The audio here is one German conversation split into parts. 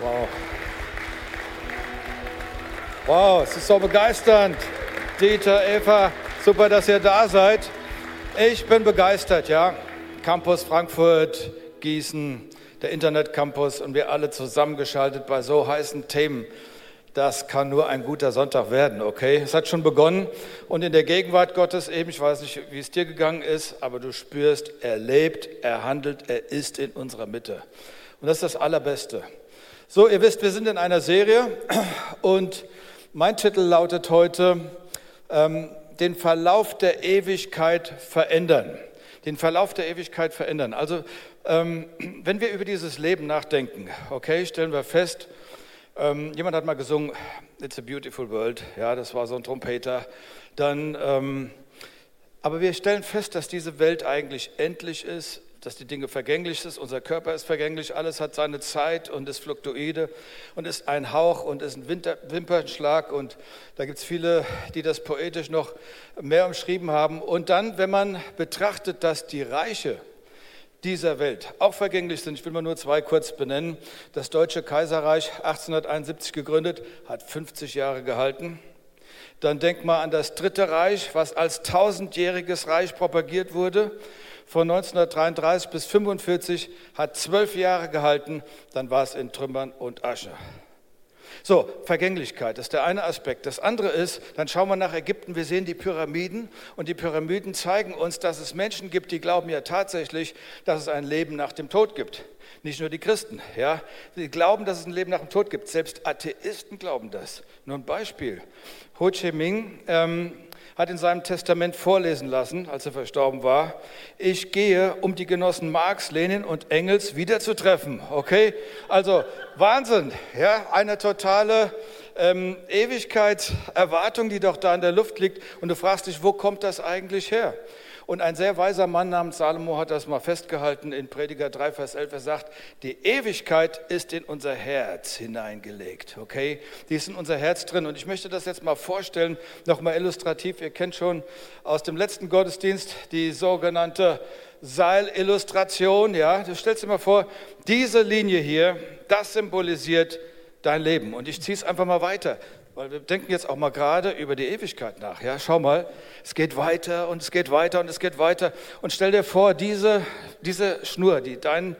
Wow. Wow, es ist so begeisternd. Dieter, Eva, super, dass ihr da seid. Ich bin begeistert, ja. Campus Frankfurt, Gießen, der Internetcampus und wir alle zusammengeschaltet bei so heißen Themen. Das kann nur ein guter Sonntag werden, okay? Es hat schon begonnen und in der Gegenwart Gottes eben, ich weiß nicht, wie es dir gegangen ist, aber du spürst, er lebt, er handelt, er ist in unserer Mitte. Und das ist das Allerbeste. So, ihr wisst, wir sind in einer Serie und mein Titel lautet heute, ähm, den Verlauf der Ewigkeit verändern. Den Verlauf der Ewigkeit verändern. Also, ähm, wenn wir über dieses Leben nachdenken, okay, stellen wir fest, ähm, jemand hat mal gesungen, It's a Beautiful World, ja, das war so ein Trompeter. Dann, ähm, aber wir stellen fest, dass diese Welt eigentlich endlich ist, dass die Dinge vergänglich sind. Unser Körper ist vergänglich, alles hat seine Zeit und ist fluktuide und ist ein Hauch und ist ein Winter, Wimpernschlag. Und da gibt es viele, die das poetisch noch mehr umschrieben haben. Und dann, wenn man betrachtet, dass die Reiche dieser Welt auch vergänglich sind, ich will mal nur zwei kurz benennen. Das Deutsche Kaiserreich, 1871 gegründet, hat 50 Jahre gehalten. Dann denkt mal an das Dritte Reich, was als tausendjähriges Reich propagiert wurde von 1933 bis 1945, hat zwölf Jahre gehalten, dann war es in Trümmern und Asche. So, Vergänglichkeit ist der eine Aspekt. Das andere ist, dann schauen wir nach Ägypten, wir sehen die Pyramiden und die Pyramiden zeigen uns, dass es Menschen gibt, die glauben ja tatsächlich, dass es ein Leben nach dem Tod gibt. Nicht nur die Christen, ja. Die glauben, dass es ein Leben nach dem Tod gibt. Selbst Atheisten glauben das. Nur ein Beispiel. Ho Chi Minh ähm, hat in seinem Testament vorlesen lassen, als er verstorben war, ich gehe, um die Genossen Marx, Lenin und Engels wiederzutreffen. Okay? Also Wahnsinn, ja, eine totale ähm, Ewigkeitserwartung, die doch da in der Luft liegt. Und du fragst dich, wo kommt das eigentlich her? Und ein sehr weiser Mann namens Salomo hat das mal festgehalten in Prediger 3, Vers 11. Er sagt, die Ewigkeit ist in unser Herz hineingelegt. Okay? Die ist in unser Herz drin. Und ich möchte das jetzt mal vorstellen, nochmal illustrativ. Ihr kennt schon aus dem letzten Gottesdienst die sogenannte Seilillustration. Ja? Du stellst dir mal vor, diese Linie hier, das symbolisiert dein Leben. Und ich ziehe es einfach mal weiter. Weil wir denken jetzt auch mal gerade über die Ewigkeit nach. Ja, schau mal, es geht weiter und es geht weiter und es geht weiter. Und stell dir vor, diese, diese Schnur, die dein,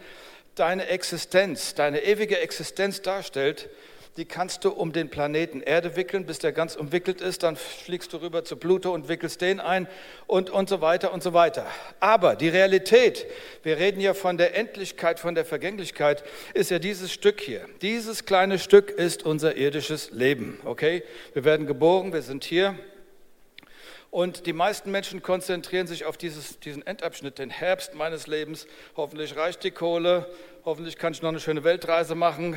deine Existenz, deine ewige Existenz darstellt, die kannst du um den Planeten Erde wickeln, bis der ganz umwickelt ist. Dann fliegst du rüber zu Pluto und wickelst den ein und, und so weiter und so weiter. Aber die Realität, wir reden ja von der Endlichkeit, von der Vergänglichkeit, ist ja dieses Stück hier. Dieses kleine Stück ist unser irdisches Leben. Okay? Wir werden geboren, wir sind hier. Und die meisten Menschen konzentrieren sich auf dieses, diesen Endabschnitt, den Herbst meines Lebens. Hoffentlich reicht die Kohle, hoffentlich kann ich noch eine schöne Weltreise machen,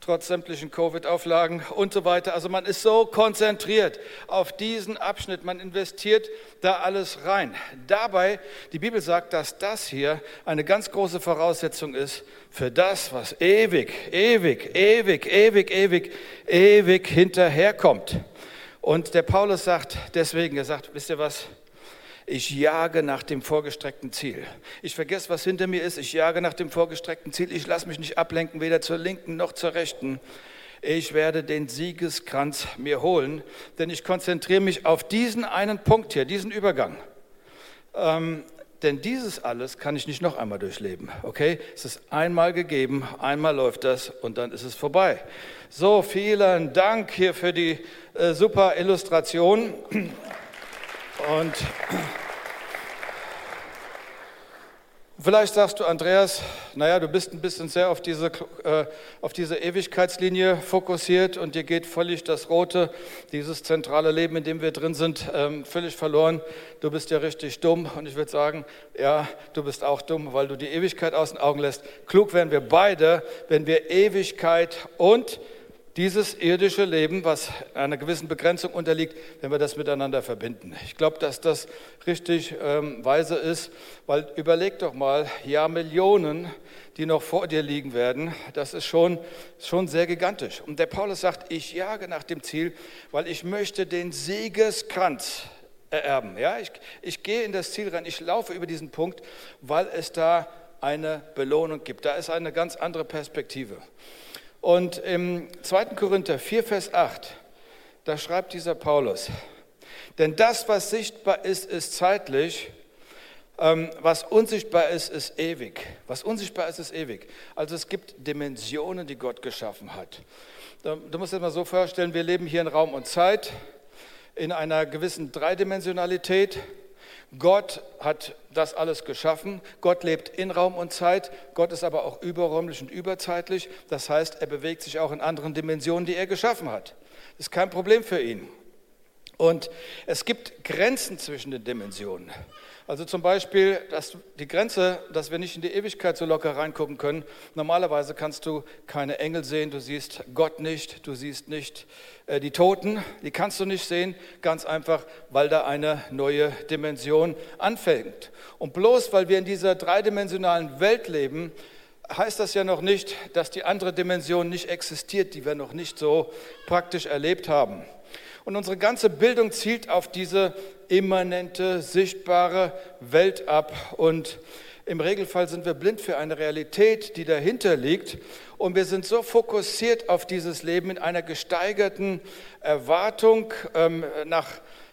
trotz sämtlichen Covid-Auflagen und so weiter. Also man ist so konzentriert auf diesen Abschnitt, man investiert da alles rein. Dabei, die Bibel sagt, dass das hier eine ganz große Voraussetzung ist für das, was ewig, ewig, ewig, ewig, ewig, ewig hinterherkommt. Und der Paulus sagt deswegen, er sagt, wisst ihr was? Ich jage nach dem vorgestreckten Ziel. Ich vergesse, was hinter mir ist. Ich jage nach dem vorgestreckten Ziel. Ich lasse mich nicht ablenken, weder zur linken noch zur rechten. Ich werde den Siegeskranz mir holen, denn ich konzentriere mich auf diesen einen Punkt hier, diesen Übergang. Ähm, denn dieses alles kann ich nicht noch einmal durchleben. Okay? Es ist einmal gegeben, einmal läuft das und dann ist es vorbei. So, vielen Dank hier für die äh, super Illustration. Und vielleicht sagst du, Andreas, naja, du bist ein bisschen sehr auf diese, äh, auf diese Ewigkeitslinie fokussiert und dir geht völlig das Rote, dieses zentrale Leben, in dem wir drin sind, ähm, völlig verloren. Du bist ja richtig dumm und ich würde sagen, ja, du bist auch dumm, weil du die Ewigkeit aus den Augen lässt. Klug wären wir beide, wenn wir Ewigkeit und dieses irdische Leben, was einer gewissen Begrenzung unterliegt, wenn wir das miteinander verbinden. Ich glaube, dass das richtig ähm, weise ist, weil überleg doch mal, ja, Millionen, die noch vor dir liegen werden, das ist schon, schon sehr gigantisch. Und der Paulus sagt, ich jage nach dem Ziel, weil ich möchte den Siegeskranz ererben. Ja, ich, ich gehe in das Ziel rein, ich laufe über diesen Punkt, weil es da eine Belohnung gibt. Da ist eine ganz andere Perspektive. Und im 2. Korinther 4, Vers 8, da schreibt dieser Paulus, denn das, was sichtbar ist, ist zeitlich, ähm, was unsichtbar ist, ist ewig. Was unsichtbar ist, ist ewig. Also es gibt Dimensionen, die Gott geschaffen hat. Du musst dir mal so vorstellen, wir leben hier in Raum und Zeit in einer gewissen Dreidimensionalität. Gott hat das alles geschaffen. Gott lebt in Raum und Zeit. Gott ist aber auch überräumlich und überzeitlich. Das heißt, er bewegt sich auch in anderen Dimensionen, die er geschaffen hat. Das ist kein Problem für ihn. Und es gibt Grenzen zwischen den Dimensionen. Also zum Beispiel dass die Grenze, dass wir nicht in die Ewigkeit so locker reingucken können. Normalerweise kannst du keine Engel sehen, du siehst Gott nicht, du siehst nicht äh, die Toten, die kannst du nicht sehen, ganz einfach, weil da eine neue Dimension anfängt. Und bloß weil wir in dieser dreidimensionalen Welt leben, heißt das ja noch nicht, dass die andere Dimension nicht existiert, die wir noch nicht so praktisch erlebt haben. Und unsere ganze Bildung zielt auf diese immanente, sichtbare Welt ab. Und im Regelfall sind wir blind für eine Realität, die dahinter liegt. Und wir sind so fokussiert auf dieses Leben in einer gesteigerten Erwartung ähm, nach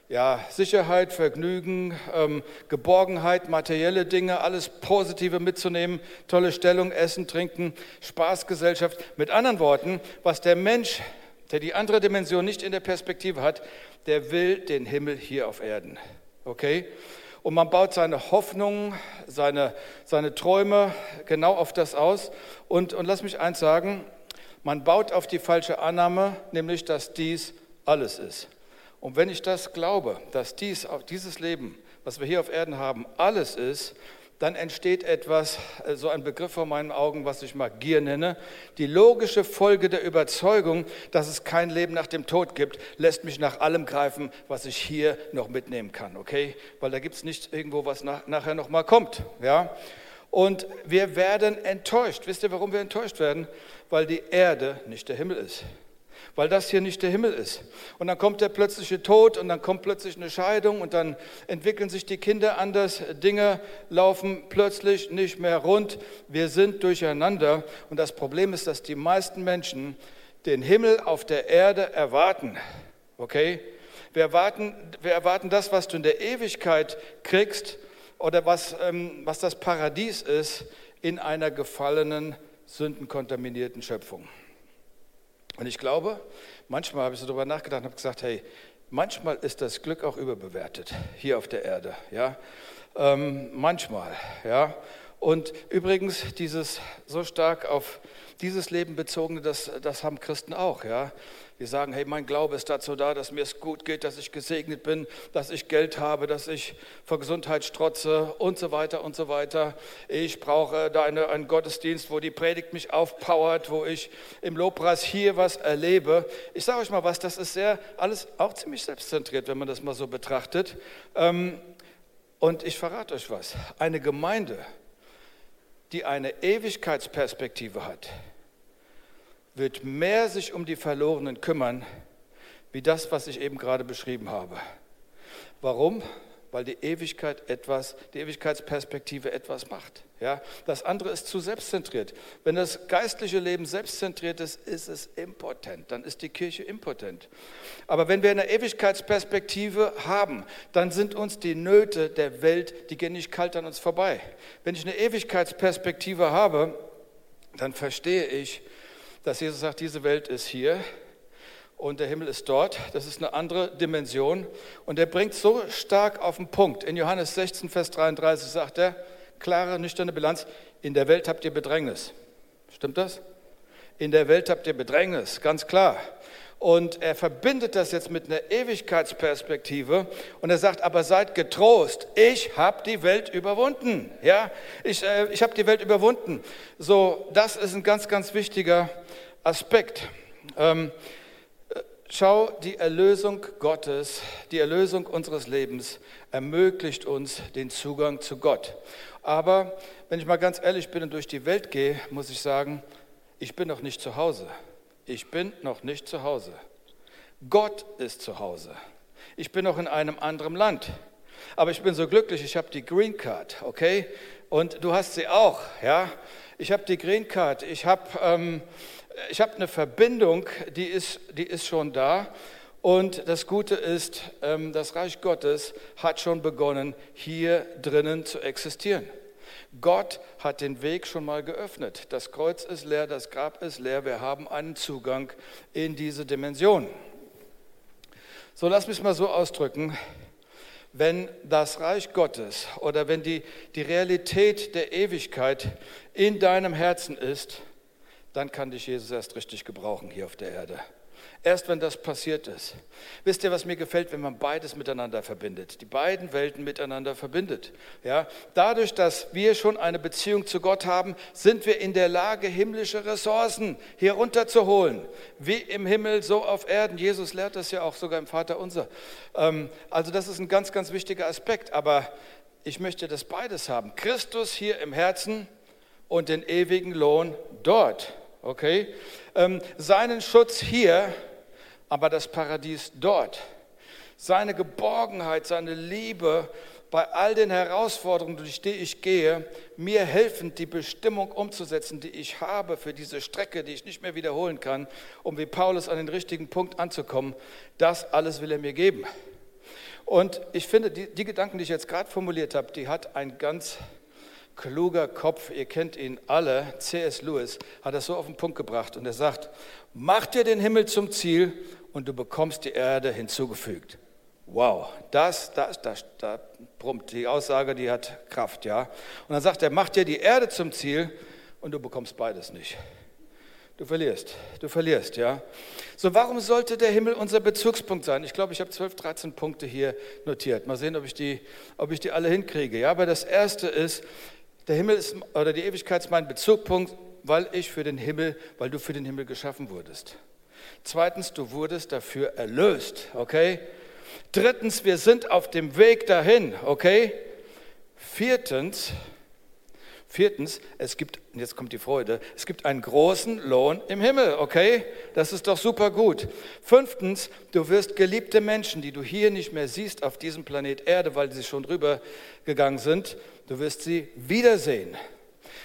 ja, Sicherheit, Vergnügen, ähm, Geborgenheit, materielle Dinge, alles Positive mitzunehmen, tolle Stellung, Essen, Trinken, Spaßgesellschaft. Mit anderen Worten, was der Mensch der die andere Dimension nicht in der Perspektive hat, der will den Himmel hier auf Erden. Okay? Und man baut seine Hoffnungen, seine, seine Träume genau auf das aus. Und, und lass mich eins sagen, man baut auf die falsche Annahme, nämlich dass dies alles ist. Und wenn ich das glaube, dass dies, dieses Leben, was wir hier auf Erden haben, alles ist, dann entsteht etwas, äh, so ein Begriff vor meinen Augen, was ich mal Gier nenne. Die logische Folge der Überzeugung, dass es kein Leben nach dem Tod gibt, lässt mich nach allem greifen, was ich hier noch mitnehmen kann, okay? Weil da gibt es nicht irgendwo, was nach, nachher nochmal kommt, ja? Und wir werden enttäuscht. Wisst ihr, warum wir enttäuscht werden? Weil die Erde nicht der Himmel ist weil das hier nicht der Himmel ist. Und dann kommt der plötzliche Tod und dann kommt plötzlich eine Scheidung und dann entwickeln sich die Kinder anders, Dinge laufen plötzlich nicht mehr rund, wir sind durcheinander. Und das Problem ist, dass die meisten Menschen den Himmel auf der Erde erwarten. Okay? Wir erwarten, wir erwarten das, was du in der Ewigkeit kriegst oder was, ähm, was das Paradies ist in einer gefallenen, sündenkontaminierten Schöpfung. Und ich glaube, manchmal habe ich so darüber nachgedacht und habe gesagt, hey, manchmal ist das Glück auch überbewertet hier auf der Erde. Ja? Ähm, manchmal, ja. Und übrigens, dieses so stark auf dieses Leben bezogene, das, das haben Christen auch, ja. Die sagen, hey, mein Glaube ist dazu da, dass mir es gut geht, dass ich gesegnet bin, dass ich Geld habe, dass ich vor Gesundheit strotze und so weiter und so weiter. Ich brauche da eine, einen Gottesdienst, wo die Predigt mich aufpowert, wo ich im Lobpreis hier was erlebe. Ich sage euch mal was, das ist sehr, alles auch ziemlich selbstzentriert, wenn man das mal so betrachtet. Ähm, und ich verrate euch was, eine Gemeinde, die eine Ewigkeitsperspektive hat, wird mehr sich um die Verlorenen kümmern, wie das, was ich eben gerade beschrieben habe. Warum? Weil die Ewigkeit etwas, die Ewigkeitsperspektive etwas macht. Ja, das andere ist zu selbstzentriert. Wenn das geistliche Leben selbstzentriert ist, ist es impotent. Dann ist die Kirche impotent. Aber wenn wir eine Ewigkeitsperspektive haben, dann sind uns die Nöte der Welt, die gehen nicht kalt an uns vorbei. Wenn ich eine Ewigkeitsperspektive habe, dann verstehe ich, dass Jesus sagt, diese Welt ist hier und der Himmel ist dort. Das ist eine andere Dimension. Und er bringt so stark auf den Punkt. In Johannes 16, Vers 33 sagt er, klare, nüchterne Bilanz, in der Welt habt ihr Bedrängnis. Stimmt das? In der Welt habt ihr Bedrängnis, ganz klar. Und er verbindet das jetzt mit einer Ewigkeitsperspektive und er sagt, aber seid getrost, ich habe die Welt überwunden. Ja, ich, äh, ich habe die Welt überwunden. So, das ist ein ganz, ganz wichtiger Aspekt. Ähm, schau, die Erlösung Gottes, die Erlösung unseres Lebens ermöglicht uns den Zugang zu Gott. Aber wenn ich mal ganz ehrlich bin und durch die Welt gehe, muss ich sagen, ich bin noch nicht zu Hause ich bin noch nicht zu Hause. Gott ist zu Hause. Ich bin noch in einem anderen Land. Aber ich bin so glücklich, ich habe die Green Card, okay? Und du hast sie auch, ja? Ich habe die Green Card. Ich habe ähm, Ich habe eine Verbindung, die ist, die ist schon da. Und das Gute ist, ähm, das Reich Gottes hat schon begonnen, hier drinnen zu existieren. Gott hat den Weg schon mal geöffnet. Das Kreuz ist leer, das Grab ist leer. Wir haben einen Zugang in diese Dimension. So, lass mich mal so ausdrücken. Wenn das Reich Gottes oder wenn die, die Realität der Ewigkeit in deinem Herzen ist, dann kann dich Jesus erst richtig gebrauchen hier auf der Erde. Erst wenn das passiert ist. Wisst ihr, was mir gefällt, wenn man beides miteinander verbindet? Die beiden Welten miteinander verbindet. Ja? Dadurch, dass wir schon eine Beziehung zu Gott haben, sind wir in der Lage, himmlische Ressourcen hier runterzuholen. Wie im Himmel, so auf Erden. Jesus lehrt das ja auch sogar im Vater unser. Ähm, also das ist ein ganz, ganz wichtiger Aspekt. Aber ich möchte das beides haben. Christus hier im Herzen und den ewigen Lohn dort. Okay? Ähm, seinen Schutz hier aber das Paradies dort. Seine Geborgenheit, seine Liebe bei all den Herausforderungen, durch die ich gehe, mir helfend, die Bestimmung umzusetzen, die ich habe für diese Strecke, die ich nicht mehr wiederholen kann, um wie Paulus an den richtigen Punkt anzukommen, das alles will er mir geben. Und ich finde, die, die Gedanken, die ich jetzt gerade formuliert habe, die hat ein ganz kluger Kopf, ihr kennt ihn alle, C.S. Lewis, hat das so auf den Punkt gebracht und er sagt, mach dir den Himmel zum Ziel und du bekommst die Erde hinzugefügt. Wow, das, das, das, da brummt die Aussage, die hat Kraft, ja. Und dann sagt er, mach dir die Erde zum Ziel und du bekommst beides nicht. Du verlierst, du verlierst, ja. So, warum sollte der Himmel unser Bezugspunkt sein? Ich glaube, ich habe 12, 13 Punkte hier notiert. Mal sehen, ob ich die, ob ich die alle hinkriege. Ja, aber das erste ist, der Himmel ist, oder die Ewigkeit ist mein Bezugpunkt, weil ich für den Himmel, weil du für den Himmel geschaffen wurdest. Zweitens, du wurdest dafür erlöst, okay? Drittens, wir sind auf dem Weg dahin, okay? Viertens, viertens, es gibt, jetzt kommt die Freude, es gibt einen großen Lohn im Himmel, okay? Das ist doch super gut. Fünftens, du wirst geliebte Menschen, die du hier nicht mehr siehst auf diesem Planet Erde, weil sie schon drüber gegangen sind, du wirst sie wiedersehen.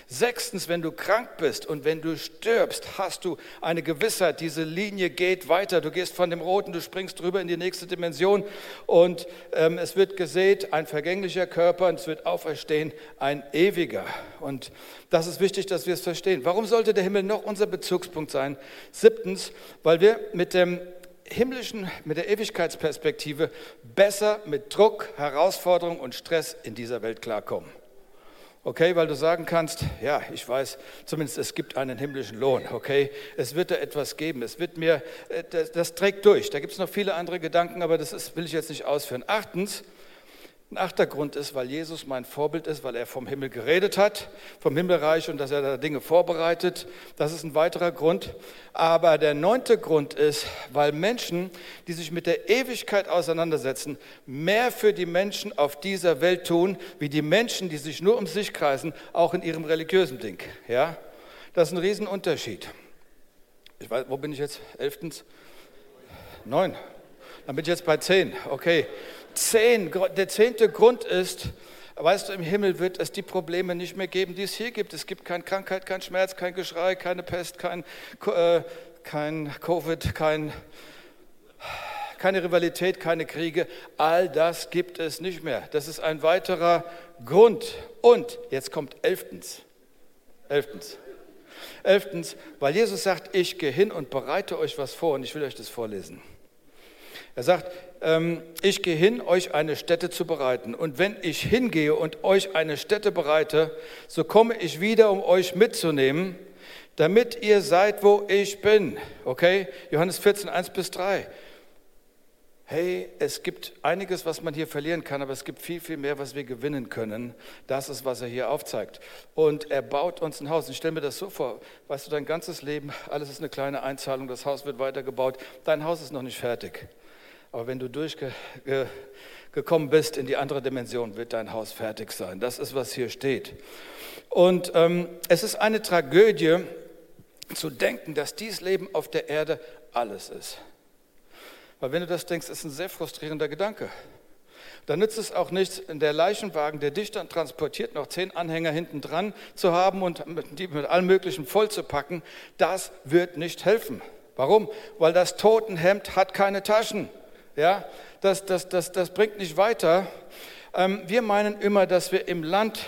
Sechstens, wenn du krank bist und wenn du stirbst, hast du eine Gewissheit, diese Linie geht weiter. Du gehst von dem Roten, du springst drüber in die nächste Dimension und ähm, es wird gesät, ein vergänglicher Körper und es wird auferstehen, ein ewiger. Und das ist wichtig, dass wir es verstehen. Warum sollte der Himmel noch unser Bezugspunkt sein? Siebtens, weil wir mit dem himmlischen, mit der Ewigkeitsperspektive besser mit Druck, Herausforderung und Stress in dieser Welt klarkommen. Okay, weil du sagen kannst, ja, ich weiß, zumindest es gibt einen himmlischen Lohn, okay, es wird da etwas geben, es wird mir, äh, das, das trägt durch. Da gibt es noch viele andere Gedanken, aber das ist, will ich jetzt nicht ausführen. Achtens, ein achter Grund ist, weil Jesus mein Vorbild ist, weil er vom Himmel geredet hat, vom Himmelreich und dass er da Dinge vorbereitet. Das ist ein weiterer Grund. Aber der neunte Grund ist, weil Menschen, die sich mit der Ewigkeit auseinandersetzen, mehr für die Menschen auf dieser Welt tun, wie die Menschen, die sich nur um sich kreisen, auch in ihrem religiösen Ding. Ja? Das ist ein Riesenunterschied. Ich weiß, wo bin ich jetzt? Elftens? Neun. Dann bin ich jetzt bei zehn. Okay. Zehn, der zehnte Grund ist, weißt du, im Himmel wird es die Probleme nicht mehr geben, die es hier gibt. Es gibt keine Krankheit, kein Schmerz, kein Geschrei, keine Pest, kein, äh, kein Covid, kein, keine Rivalität, keine Kriege. All das gibt es nicht mehr. Das ist ein weiterer Grund. Und jetzt kommt elftens. Elftens. Elftens, weil Jesus sagt, ich gehe hin und bereite euch was vor und ich will euch das vorlesen. Er sagt, ich gehe hin, euch eine Stätte zu bereiten. Und wenn ich hingehe und euch eine Stätte bereite, so komme ich wieder, um euch mitzunehmen, damit ihr seid, wo ich bin. Okay? Johannes 14, 1 bis 3. Hey, es gibt einiges, was man hier verlieren kann, aber es gibt viel, viel mehr, was wir gewinnen können. Das ist, was er hier aufzeigt. Und er baut uns ein Haus. Ich stelle mir das so vor, weißt du, dein ganzes Leben, alles ist eine kleine Einzahlung, das Haus wird weitergebaut, dein Haus ist noch nicht fertig. Aber wenn du durchgekommen bist in die andere Dimension, wird dein Haus fertig sein. Das ist, was hier steht. Und ähm, es ist eine Tragödie zu denken, dass dieses Leben auf der Erde alles ist. Weil wenn du das denkst, ist ein sehr frustrierender Gedanke. Da nützt es auch nichts, in der Leichenwagen, der dich dann transportiert, noch zehn Anhänger hinten dran zu haben und die mit allem Möglichen voll zu packen. Das wird nicht helfen. Warum? Weil das Totenhemd hat keine Taschen. Ja, das, das, das, das bringt nicht weiter. Ähm, wir meinen immer, dass wir im Land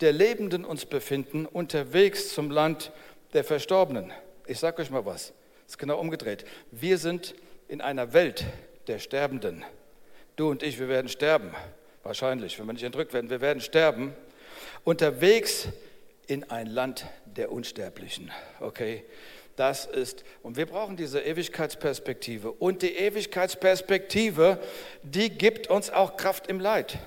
der Lebenden uns befinden, unterwegs zum Land der Verstorbenen. Ich sage euch mal was, es ist genau umgedreht. Wir sind in einer Welt der Sterbenden. Du und ich, wir werden sterben. Wahrscheinlich, wenn wir nicht entrückt werden, wir werden sterben. Unterwegs in ein Land der Unsterblichen. Okay? Das ist, und wir brauchen diese Ewigkeitsperspektive. Und die Ewigkeitsperspektive, die gibt uns auch Kraft im Leid.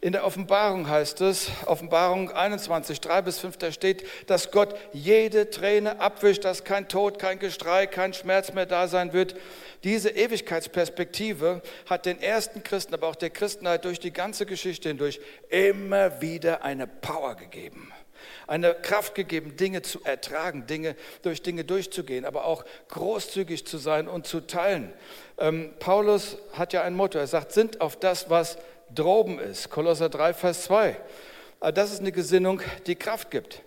In der Offenbarung heißt es, Offenbarung 21, 3 bis 5, da steht, dass Gott jede Träne abwischt, dass kein Tod, kein Gestrei, kein Schmerz mehr da sein wird. Diese Ewigkeitsperspektive hat den ersten Christen, aber auch der Christenheit durch die ganze Geschichte hindurch immer wieder eine Power gegeben eine Kraft gegeben, Dinge zu ertragen, Dinge durch Dinge durchzugehen, aber auch großzügig zu sein und zu teilen. Ähm, Paulus hat ja ein Motto, er sagt, sind auf das, was droben ist. Kolosser 3, Vers 2. Äh, das ist eine Gesinnung, die Kraft gibt.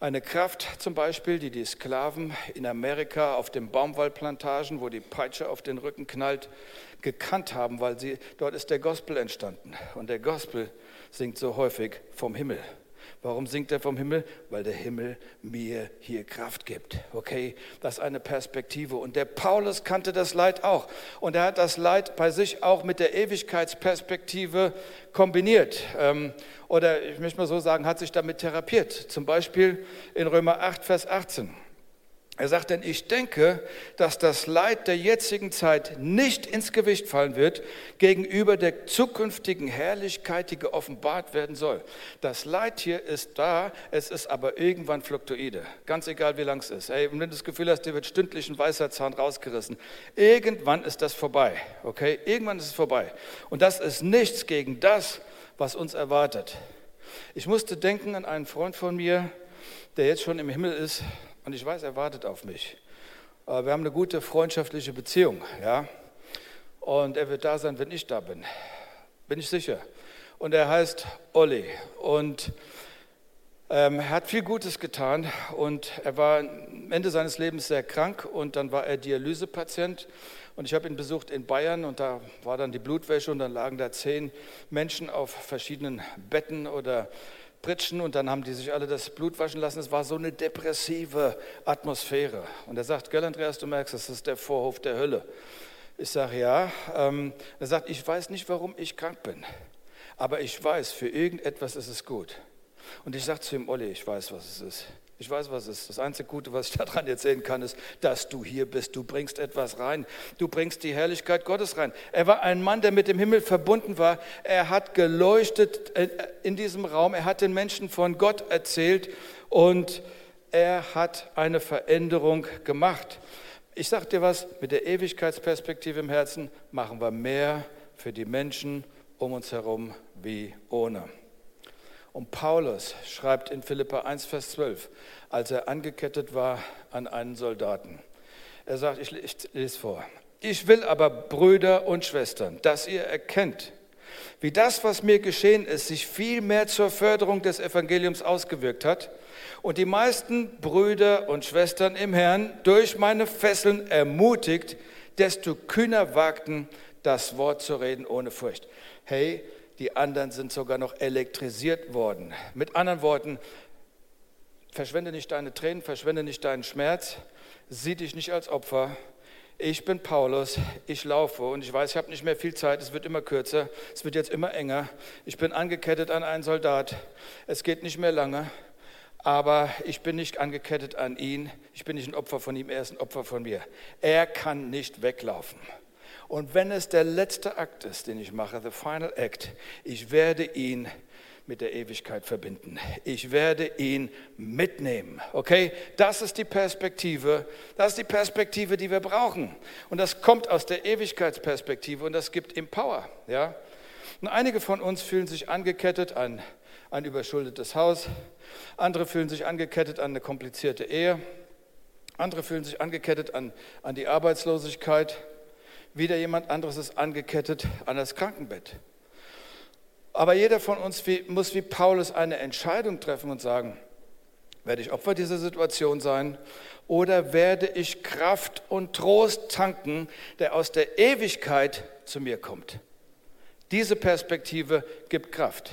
Eine Kraft zum Beispiel, die die Sklaven in Amerika auf den Baumwollplantagen, wo die Peitsche auf den Rücken knallt, gekannt haben, weil sie, dort ist der Gospel entstanden. Und der Gospel singt so häufig vom Himmel. Warum singt er vom Himmel? Weil der Himmel mir hier Kraft gibt. Okay, das ist eine Perspektive. Und der Paulus kannte das Leid auch. Und er hat das Leid bei sich auch mit der Ewigkeitsperspektive kombiniert. Ähm, oder ich möchte mal so sagen, hat sich damit therapiert. Zum Beispiel in Römer 8, Vers 18. Er sagt, denn ich denke, dass das Leid der jetzigen Zeit nicht ins Gewicht fallen wird gegenüber der zukünftigen Herrlichkeit, die geoffenbart werden soll. Das Leid hier ist da, es ist aber irgendwann fluktuide, ganz egal wie lang es ist. Hey, wenn du das Gefühl hast, dir wird stündlich ein weißer Zahn rausgerissen, irgendwann ist das vorbei, okay? Irgendwann ist es vorbei. Und das ist nichts gegen das, was uns erwartet. Ich musste denken an einen Freund von mir, der jetzt schon im Himmel ist und ich weiß, er wartet auf mich. Wir haben eine gute freundschaftliche Beziehung, ja. Und er wird da sein, wenn ich da bin. Bin ich sicher. Und er heißt Olli. Und ähm, er hat viel Gutes getan. Und er war am Ende seines Lebens sehr krank. Und dann war er Dialysepatient. Und ich habe ihn besucht in Bayern. Und da war dann die Blutwäsche. Und dann lagen da zehn Menschen auf verschiedenen Betten oder Pritschen und dann haben die sich alle das Blut waschen lassen. Es war so eine depressive Atmosphäre. Und er sagt, gell Andreas, du merkst, das ist der Vorhof der Hölle. Ich sage, ja. Ähm, er sagt, ich weiß nicht, warum ich krank bin, aber ich weiß, für irgendetwas ist es gut. Und ich sage zu ihm, Olli, ich weiß, was es ist. Ich weiß, was es ist. Das einzige Gute, was ich daran erzählen kann, ist, dass du hier bist. Du bringst etwas rein. Du bringst die Herrlichkeit Gottes rein. Er war ein Mann, der mit dem Himmel verbunden war. Er hat geleuchtet äh, in diesem Raum. Er hat den Menschen von Gott erzählt und er hat eine Veränderung gemacht. Ich sage dir was, mit der Ewigkeitsperspektive im Herzen machen wir mehr für die Menschen um uns herum wie ohne. Und Paulus schreibt in Philippa 1, Vers 12, als er angekettet war an einen Soldaten. Er sagt, ich lese vor, ich will aber, Brüder und Schwestern, dass ihr erkennt, wie das, was mir geschehen ist, sich viel mehr zur Förderung des Evangeliums ausgewirkt hat und die meisten Brüder und Schwestern im Herrn durch meine Fesseln ermutigt, desto kühner wagten, das Wort zu reden ohne Furcht. Hey, die anderen sind sogar noch elektrisiert worden. Mit anderen Worten, verschwende nicht deine Tränen, verschwende nicht deinen Schmerz, sieh dich nicht als Opfer. Ich bin Paulus, ich laufe und ich weiß, ich habe nicht mehr viel Zeit, es wird immer kürzer, es wird jetzt immer enger. Ich bin angekettet an einen Soldat, es geht nicht mehr lange, aber ich bin nicht angekettet an ihn, ich bin nicht ein Opfer von ihm, er ist ein Opfer von mir. Er kann nicht weglaufen. Und wenn es der letzte Akt ist, den ich mache, the final act, ich werde ihn mit der Ewigkeit verbinden. Ich werde ihn mitnehmen. Okay? Das ist die Perspektive. Das ist die Perspektive, die wir brauchen. Und das kommt aus der Ewigkeitsperspektive und das gibt ihm Power. Ja? Und einige von uns fühlen sich angekettet an ein überschuldetes Haus. Andere fühlen sich angekettet an eine komplizierte Ehe. Andere fühlen sich angekettet an, an die Arbeitslosigkeit. Wieder jemand anderes ist angekettet an das Krankenbett. Aber jeder von uns muss wie Paulus eine Entscheidung treffen und sagen, werde ich Opfer dieser Situation sein oder werde ich Kraft und Trost tanken, der aus der Ewigkeit zu mir kommt? Diese Perspektive gibt Kraft.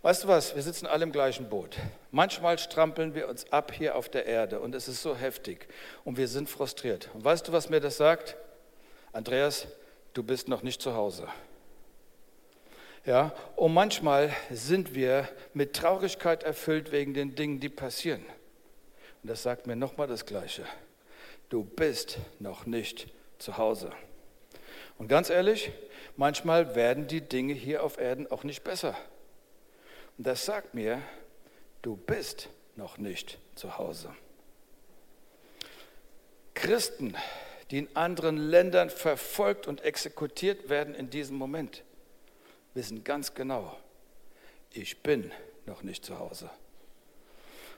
Weißt du was, wir sitzen alle im gleichen Boot. Manchmal strampeln wir uns ab hier auf der Erde und es ist so heftig und wir sind frustriert. Und weißt du, was mir das sagt? Andreas, du bist noch nicht zu Hause. Ja, und manchmal sind wir mit Traurigkeit erfüllt wegen den Dingen, die passieren. Und das sagt mir nochmal das Gleiche. Du bist noch nicht zu Hause. Und ganz ehrlich, manchmal werden die Dinge hier auf Erden auch nicht besser. Und das sagt mir, du bist noch nicht zu Hause. Christen, die in anderen Ländern verfolgt und exekutiert werden in diesem Moment, wissen ganz genau, ich bin noch nicht zu Hause.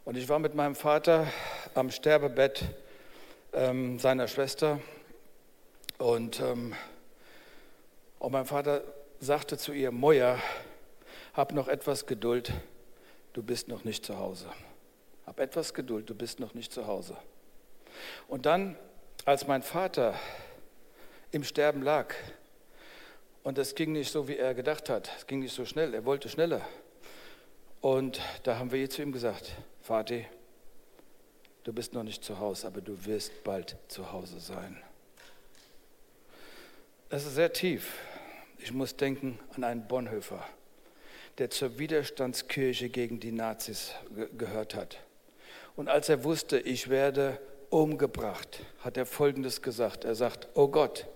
Und ich war mit meinem Vater am Sterbebett ähm, seiner Schwester und, ähm, und mein Vater sagte zu ihr, Moja, hab noch etwas Geduld, du bist noch nicht zu Hause. Hab etwas Geduld, du bist noch nicht zu Hause. Und dann, als mein Vater im Sterben lag, und es ging nicht so, wie er gedacht hat, es ging nicht so schnell, er wollte schneller. Und da haben wir zu ihm gesagt, Vati, du bist noch nicht zu Hause, aber du wirst bald zu Hause sein. Das ist sehr tief. Ich muss denken an einen Bonhoeffer, der zur Widerstandskirche gegen die Nazis ge gehört hat. Und als er wusste, ich werde umgebracht, hat er Folgendes gesagt. Er sagt, oh Gott,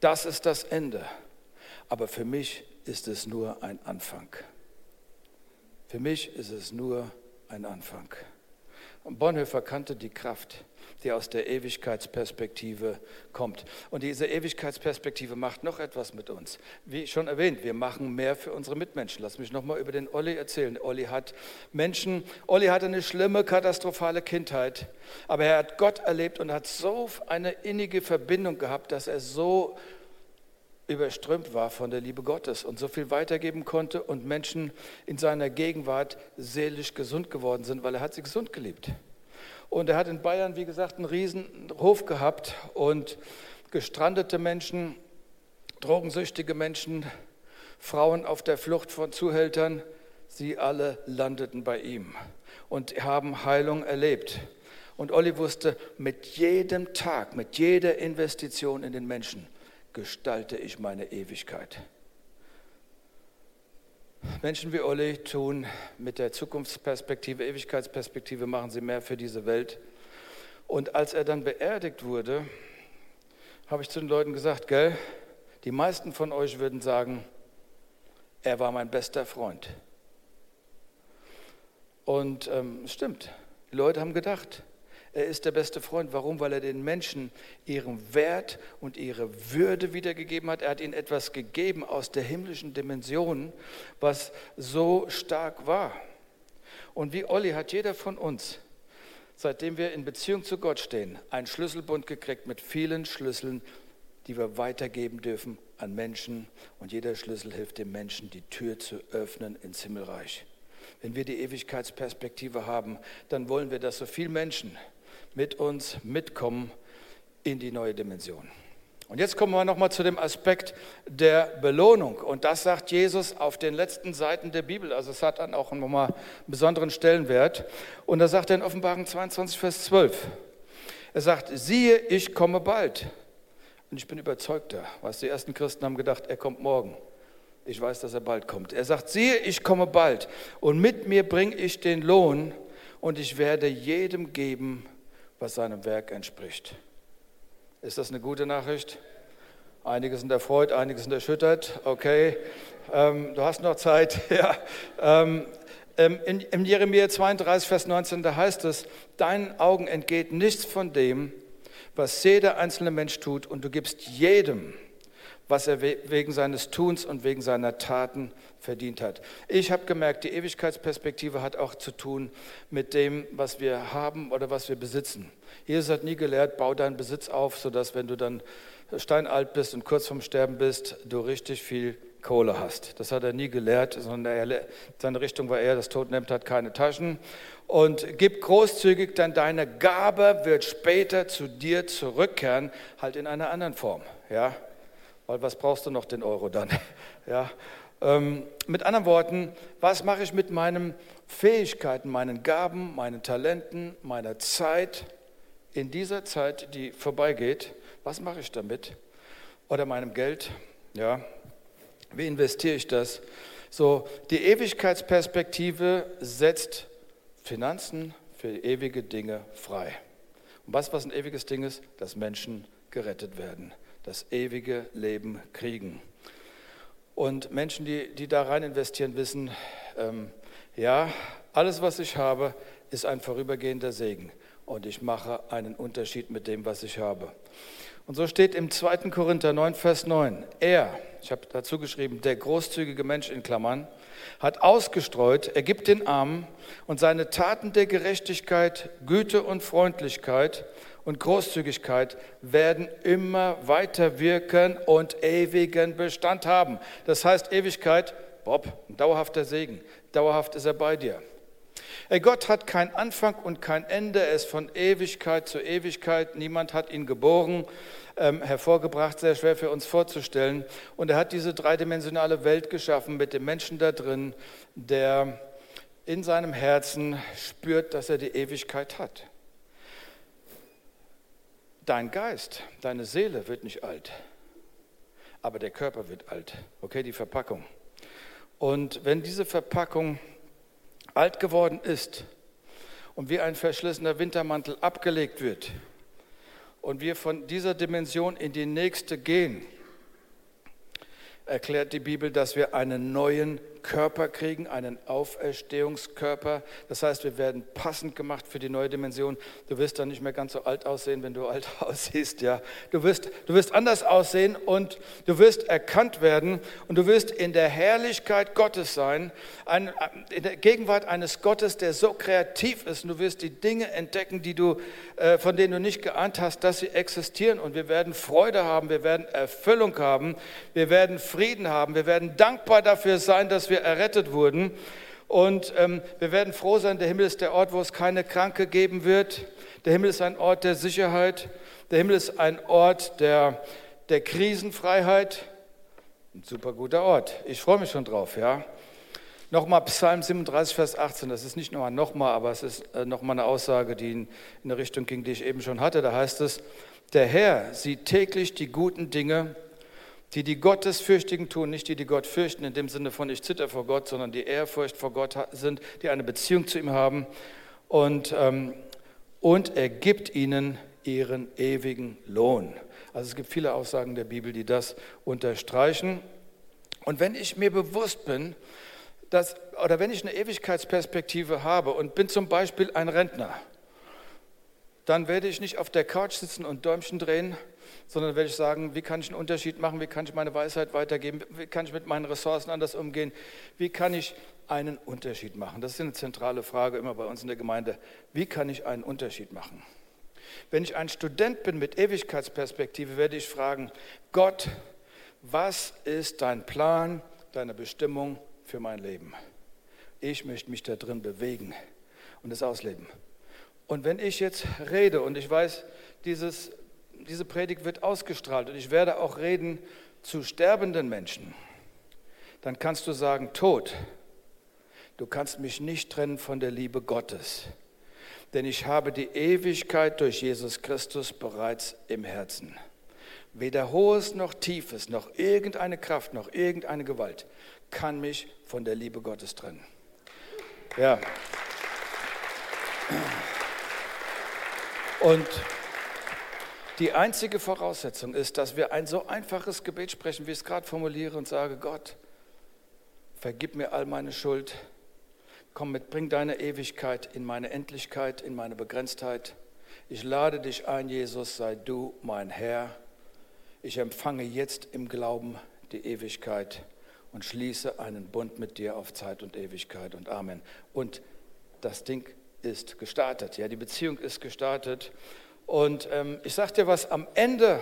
das ist das Ende, aber für mich ist es nur ein Anfang. Für mich ist es nur ein Anfang. Und Bonhoeffer kannte die Kraft, die aus der Ewigkeitsperspektive kommt. Und diese Ewigkeitsperspektive macht noch etwas mit uns. Wie schon erwähnt, wir machen mehr für unsere Mitmenschen. Lass mich nochmal über den Olli erzählen. Olli hat Menschen, Olli hatte eine schlimme, katastrophale Kindheit, aber er hat Gott erlebt und hat so eine innige Verbindung gehabt, dass er so überströmt war von der Liebe Gottes und so viel weitergeben konnte und Menschen in seiner Gegenwart seelisch gesund geworden sind, weil er hat sie gesund geliebt. Und er hat in Bayern, wie gesagt, einen riesen Hof gehabt und gestrandete Menschen, drogensüchtige Menschen, Frauen auf der Flucht von Zuhältern, sie alle landeten bei ihm und haben Heilung erlebt. Und Olli wusste, mit jedem Tag, mit jeder Investition in den Menschen, gestalte ich meine Ewigkeit. Menschen wie Olli tun mit der Zukunftsperspektive, Ewigkeitsperspektive, machen sie mehr für diese Welt. Und als er dann beerdigt wurde, habe ich zu den Leuten gesagt, gell, die meisten von euch würden sagen, er war mein bester Freund. Und ähm, stimmt, die Leute haben gedacht, er ist der beste Freund. Warum? Weil er den Menschen ihren Wert und ihre Würde wiedergegeben hat. Er hat ihnen etwas gegeben aus der himmlischen Dimension, was so stark war. Und wie Olli hat jeder von uns, seitdem wir in Beziehung zu Gott stehen, einen Schlüsselbund gekriegt mit vielen Schlüsseln, die wir weitergeben dürfen an Menschen. Und jeder Schlüssel hilft dem Menschen, die Tür zu öffnen ins Himmelreich. Wenn wir die Ewigkeitsperspektive haben, dann wollen wir, dass so viele Menschen mit uns mitkommen in die neue Dimension. Und jetzt kommen wir nochmal zu dem Aspekt der Belohnung. Und das sagt Jesus auf den letzten Seiten der Bibel. Also es hat dann auch nochmal einen besonderen Stellenwert. Und da sagt er in Offenbarung 22, Vers 12. Er sagt, siehe, ich komme bald. Und ich bin überzeugter, was die ersten Christen haben gedacht, er kommt morgen. Ich weiß, dass er bald kommt. Er sagt, siehe, ich komme bald. Und mit mir bringe ich den Lohn und ich werde jedem geben, was seinem Werk entspricht. Ist das eine gute Nachricht? Einige sind erfreut, einige sind erschüttert. Okay, ähm, du hast noch Zeit. ja. Ähm, in, in Jeremia 32, Vers 19, da heißt es, deinen Augen entgeht nichts von dem, was jeder einzelne Mensch tut, und du gibst jedem, was er wegen seines Tuns und wegen seiner Taten verdient hat. Ich habe gemerkt, die Ewigkeitsperspektive hat auch zu tun mit dem, was wir haben oder was wir besitzen. Jesus hat nie gelehrt, bau deinen Besitz auf, sodass wenn du dann steinalt bist und kurz vorm Sterben bist, du richtig viel Kohle hast. Das hat er nie gelehrt, sondern er, seine Richtung war eher, das Totenamt hat keine Taschen. Und gib großzügig, denn deine Gabe wird später zu dir zurückkehren, halt in einer anderen Form. Ja? Weil was brauchst du noch den Euro dann? Ja? Ähm, mit anderen Worten, was mache ich mit meinen Fähigkeiten, meinen Gaben, meinen Talenten, meiner Zeit in dieser Zeit, die vorbeigeht? Was mache ich damit? Oder meinem Geld? Ja, wie investiere ich das? So, die Ewigkeitsperspektive setzt Finanzen für ewige Dinge frei. Und was, was ein ewiges Ding ist? Dass Menschen gerettet werden, das ewige Leben kriegen. Und Menschen, die, die da rein investieren, wissen, ähm, ja, alles, was ich habe, ist ein vorübergehender Segen. Und ich mache einen Unterschied mit dem, was ich habe. Und so steht im 2. Korinther 9, Vers 9, er, ich habe dazu geschrieben, der großzügige Mensch in Klammern, hat ausgestreut, er gibt den Armen und seine Taten der Gerechtigkeit, Güte und Freundlichkeit und Großzügigkeit werden immer weiter wirken und ewigen Bestand haben. Das heißt Ewigkeit, Bob, dauerhafter Segen. Dauerhaft ist er bei dir. Gott hat keinen Anfang und kein Ende. Er ist von Ewigkeit zu Ewigkeit. Niemand hat ihn geboren, ähm, hervorgebracht, sehr schwer für uns vorzustellen. Und er hat diese dreidimensionale Welt geschaffen mit dem Menschen da drin, der in seinem Herzen spürt, dass er die Ewigkeit hat. Dein Geist, deine Seele wird nicht alt, aber der Körper wird alt. Okay, die Verpackung. Und wenn diese Verpackung alt geworden ist und wie ein verschlissener Wintermantel abgelegt wird und wir von dieser Dimension in die nächste gehen, erklärt die Bibel, dass wir einen neuen Körper kriegen, einen Auferstehungskörper. Das heißt, wir werden passend gemacht für die neue Dimension. Du wirst dann nicht mehr ganz so alt aussehen, wenn du alt aussiehst. Ja, du wirst, du wirst anders aussehen und du wirst erkannt werden und du wirst in der Herrlichkeit Gottes sein, ein, in der Gegenwart eines Gottes, der so kreativ ist. Und du wirst die Dinge entdecken, die du, äh, von denen du nicht geahnt hast, dass sie existieren. Und wir werden Freude haben, wir werden Erfüllung haben, wir werden Frieden haben, wir werden dankbar dafür sein, dass wir errettet wurden. Und ähm, wir werden froh sein, der Himmel ist der Ort, wo es keine Kranke geben wird. Der Himmel ist ein Ort der Sicherheit. Der Himmel ist ein Ort der, der Krisenfreiheit. Ein super guter Ort. Ich freue mich schon drauf, ja. Nochmal Psalm 37, Vers 18. Das ist nicht nochmal nochmal, aber es ist äh, nochmal eine Aussage, die in, in der Richtung ging, die ich eben schon hatte. Da heißt es, der Herr sieht täglich die guten Dinge, die die Gottesfürchtigen tun, nicht die, die Gott fürchten, in dem Sinne von ich zitter vor Gott, sondern die Ehrfurcht vor Gott sind, die eine Beziehung zu ihm haben. Und, ähm, und er gibt ihnen ihren ewigen Lohn. Also es gibt viele Aussagen der Bibel, die das unterstreichen. Und wenn ich mir bewusst bin, dass, oder wenn ich eine Ewigkeitsperspektive habe und bin zum Beispiel ein Rentner, dann werde ich nicht auf der Couch sitzen und Däumchen drehen, sondern werde ich sagen, wie kann ich einen Unterschied machen, wie kann ich meine Weisheit weitergeben, wie kann ich mit meinen Ressourcen anders umgehen, wie kann ich einen Unterschied machen. Das ist eine zentrale Frage immer bei uns in der Gemeinde. Wie kann ich einen Unterschied machen? Wenn ich ein Student bin mit Ewigkeitsperspektive, werde ich fragen, Gott, was ist dein Plan, deine Bestimmung für mein Leben? Ich möchte mich da drin bewegen und es ausleben. Und wenn ich jetzt rede und ich weiß, dieses diese Predigt wird ausgestrahlt und ich werde auch reden zu sterbenden Menschen, dann kannst du sagen, Tod, du kannst mich nicht trennen von der Liebe Gottes, denn ich habe die Ewigkeit durch Jesus Christus bereits im Herzen. Weder hohes noch tiefes, noch irgendeine Kraft, noch irgendeine Gewalt kann mich von der Liebe Gottes trennen. Ja. Und die einzige Voraussetzung ist, dass wir ein so einfaches Gebet sprechen, wie ich es gerade formuliere und sage, Gott, vergib mir all meine Schuld, komm mit, bring deine Ewigkeit in meine Endlichkeit, in meine Begrenztheit. Ich lade dich ein, Jesus, sei du mein Herr. Ich empfange jetzt im Glauben die Ewigkeit und schließe einen Bund mit dir auf Zeit und Ewigkeit und Amen. Und das Ding ist gestartet, ja, die Beziehung ist gestartet und ähm, ich sage dir was, am Ende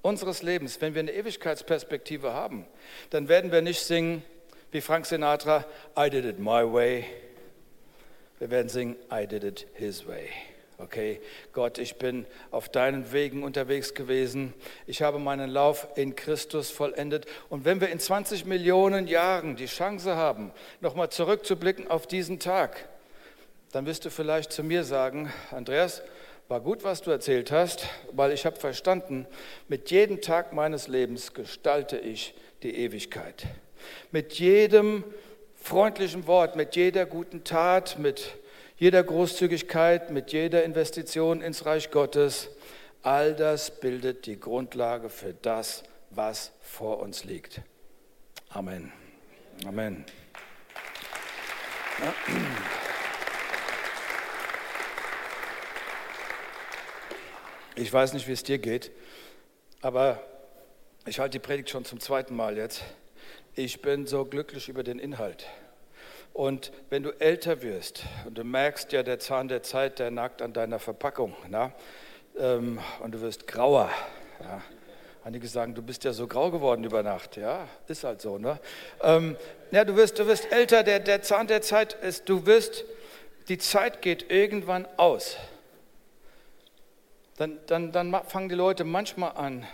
unseres Lebens, wenn wir eine Ewigkeitsperspektive haben, dann werden wir nicht singen wie Frank Sinatra, I did it my way. Wir werden singen, I did it his way. Okay, Gott, ich bin auf deinen Wegen unterwegs gewesen. Ich habe meinen Lauf in Christus vollendet. Und wenn wir in 20 Millionen Jahren die Chance haben, nochmal zurückzublicken auf diesen Tag, dann wirst du vielleicht zu mir sagen, Andreas, war gut, was du erzählt hast, weil ich habe verstanden, mit jedem Tag meines Lebens gestalte ich die Ewigkeit. Mit jedem freundlichen Wort, mit jeder guten Tat, mit jeder Großzügigkeit, mit jeder Investition ins Reich Gottes, all das bildet die Grundlage für das, was vor uns liegt. Amen. Amen. Ja. Ich weiß nicht, wie es dir geht, aber ich halte die Predigt schon zum zweiten Mal jetzt. Ich bin so glücklich über den Inhalt. Und wenn du älter wirst und du merkst ja, der Zahn der Zeit, der nagt an deiner Verpackung, na? Ähm, und du wirst grauer. Ja? Einige sagen, du bist ja so grau geworden über Nacht. Ja, ist halt so. Ne? Ähm, ja, du wirst, du wirst älter, der, der Zahn der Zeit ist, du wirst, die Zeit geht irgendwann aus dann, dann, dann fangen die Leute manchmal an,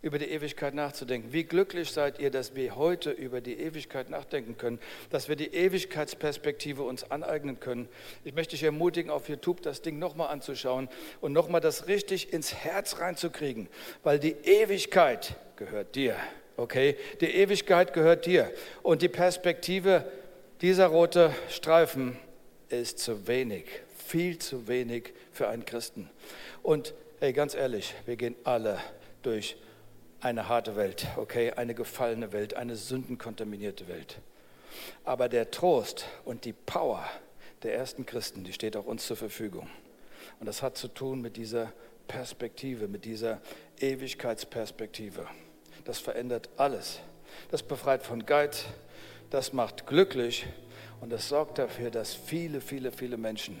über die Ewigkeit nachzudenken. Wie glücklich seid ihr, dass wir heute über die Ewigkeit nachdenken können, dass wir die Ewigkeitsperspektive uns aneignen können. Ich möchte dich ermutigen, auf YouTube das Ding nochmal anzuschauen und nochmal das richtig ins Herz reinzukriegen, weil die Ewigkeit gehört dir. Okay, die Ewigkeit gehört dir und die Perspektive dieser rote Streifen ist zu wenig, viel zu wenig für einen Christen. Und Hey, ganz ehrlich, wir gehen alle durch eine harte Welt, okay, eine gefallene Welt, eine sündenkontaminierte Welt. Aber der Trost und die Power der ersten Christen, die steht auch uns zur Verfügung. Und das hat zu tun mit dieser Perspektive, mit dieser Ewigkeitsperspektive. Das verändert alles. Das befreit von Geiz, das macht glücklich und das sorgt dafür, dass viele, viele, viele Menschen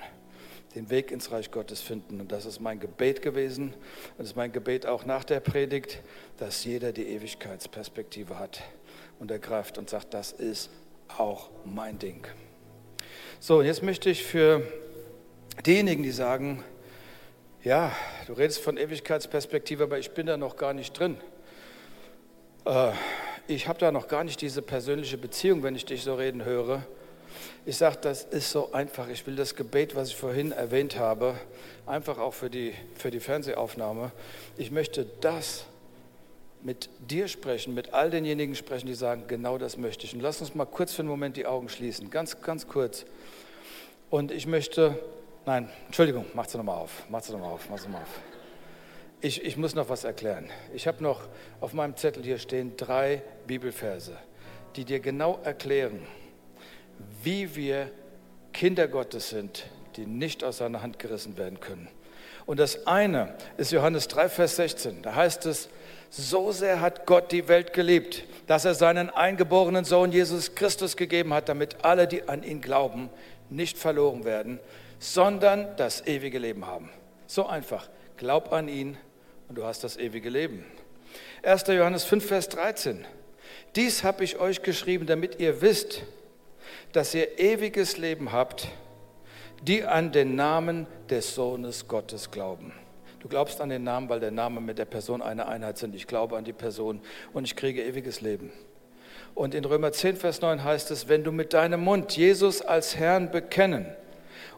den Weg ins Reich Gottes finden. Und das ist mein Gebet gewesen. Und das ist mein Gebet auch nach der Predigt, dass jeder die Ewigkeitsperspektive hat und ergreift und sagt, das ist auch mein Ding. So, jetzt möchte ich für diejenigen, die sagen, ja, du redest von Ewigkeitsperspektive, aber ich bin da noch gar nicht drin. Äh, ich habe da noch gar nicht diese persönliche Beziehung, wenn ich dich so reden höre. Ich sage, das ist so einfach. Ich will das Gebet, was ich vorhin erwähnt habe, einfach auch für die, für die Fernsehaufnahme. Ich möchte das mit dir sprechen, mit all denjenigen sprechen, die sagen, genau das möchte ich. Und lass uns mal kurz für einen Moment die Augen schließen, ganz, ganz kurz. Und ich möchte, nein, Entschuldigung, mach sie nochmal auf, mach sie nochmal auf, mach sie nochmal auf. Ich, ich muss noch was erklären. Ich habe noch auf meinem Zettel hier stehen drei Bibelverse, die dir genau erklären, wie wir Kinder Gottes sind, die nicht aus seiner Hand gerissen werden können. Und das eine ist Johannes 3, Vers 16. Da heißt es, so sehr hat Gott die Welt geliebt, dass er seinen eingeborenen Sohn Jesus Christus gegeben hat, damit alle, die an ihn glauben, nicht verloren werden, sondern das ewige Leben haben. So einfach. Glaub an ihn und du hast das ewige Leben. 1. Johannes 5, Vers 13. Dies habe ich euch geschrieben, damit ihr wisst, dass ihr ewiges Leben habt, die an den Namen des Sohnes Gottes glauben. Du glaubst an den Namen, weil der Name mit der Person eine Einheit sind. Ich glaube an die Person und ich kriege ewiges Leben. Und in Römer 10, Vers 9 heißt es, wenn du mit deinem Mund Jesus als Herrn bekennen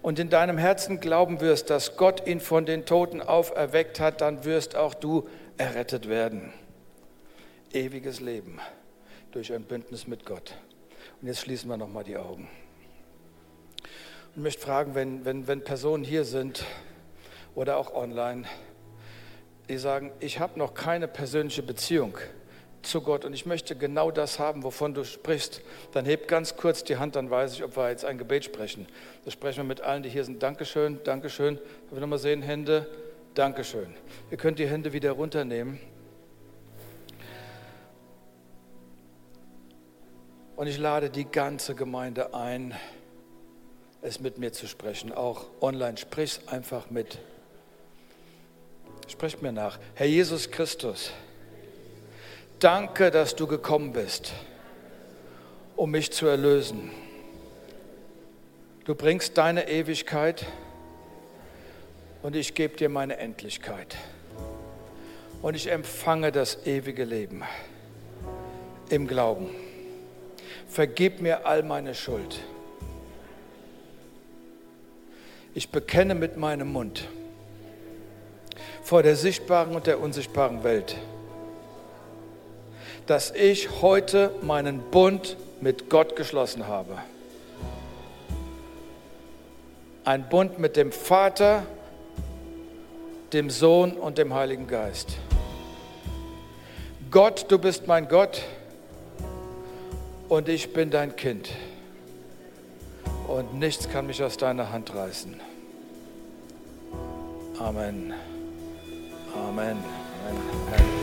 und in deinem Herzen glauben wirst, dass Gott ihn von den Toten auferweckt hat, dann wirst auch du errettet werden. Ewiges Leben durch ein Bündnis mit Gott. Und jetzt schließen wir nochmal die Augen. Und möchte fragen, wenn, wenn, wenn Personen hier sind oder auch online, die sagen, ich habe noch keine persönliche Beziehung zu Gott und ich möchte genau das haben, wovon du sprichst, dann heb ganz kurz die Hand, dann weiß ich, ob wir jetzt ein Gebet sprechen. Das sprechen wir mit allen, die hier sind. Dankeschön, Dankeschön. Wenn wir nochmal sehen, Hände, Dankeschön. Ihr könnt die Hände wieder runternehmen. Und ich lade die ganze Gemeinde ein, es mit mir zu sprechen. Auch online, sprich einfach mit. Sprecht mir nach. Herr Jesus Christus, Danke, dass du gekommen bist, um mich zu erlösen. Du bringst deine Ewigkeit und ich gebe dir meine Endlichkeit. Und ich empfange das ewige Leben im Glauben. Vergib mir all meine Schuld. Ich bekenne mit meinem Mund vor der sichtbaren und der unsichtbaren Welt, dass ich heute meinen Bund mit Gott geschlossen habe. Ein Bund mit dem Vater, dem Sohn und dem Heiligen Geist. Gott, du bist mein Gott und ich bin dein Kind. Und nichts kann mich aus deiner Hand reißen. Amen. Amen. Amen. Amen.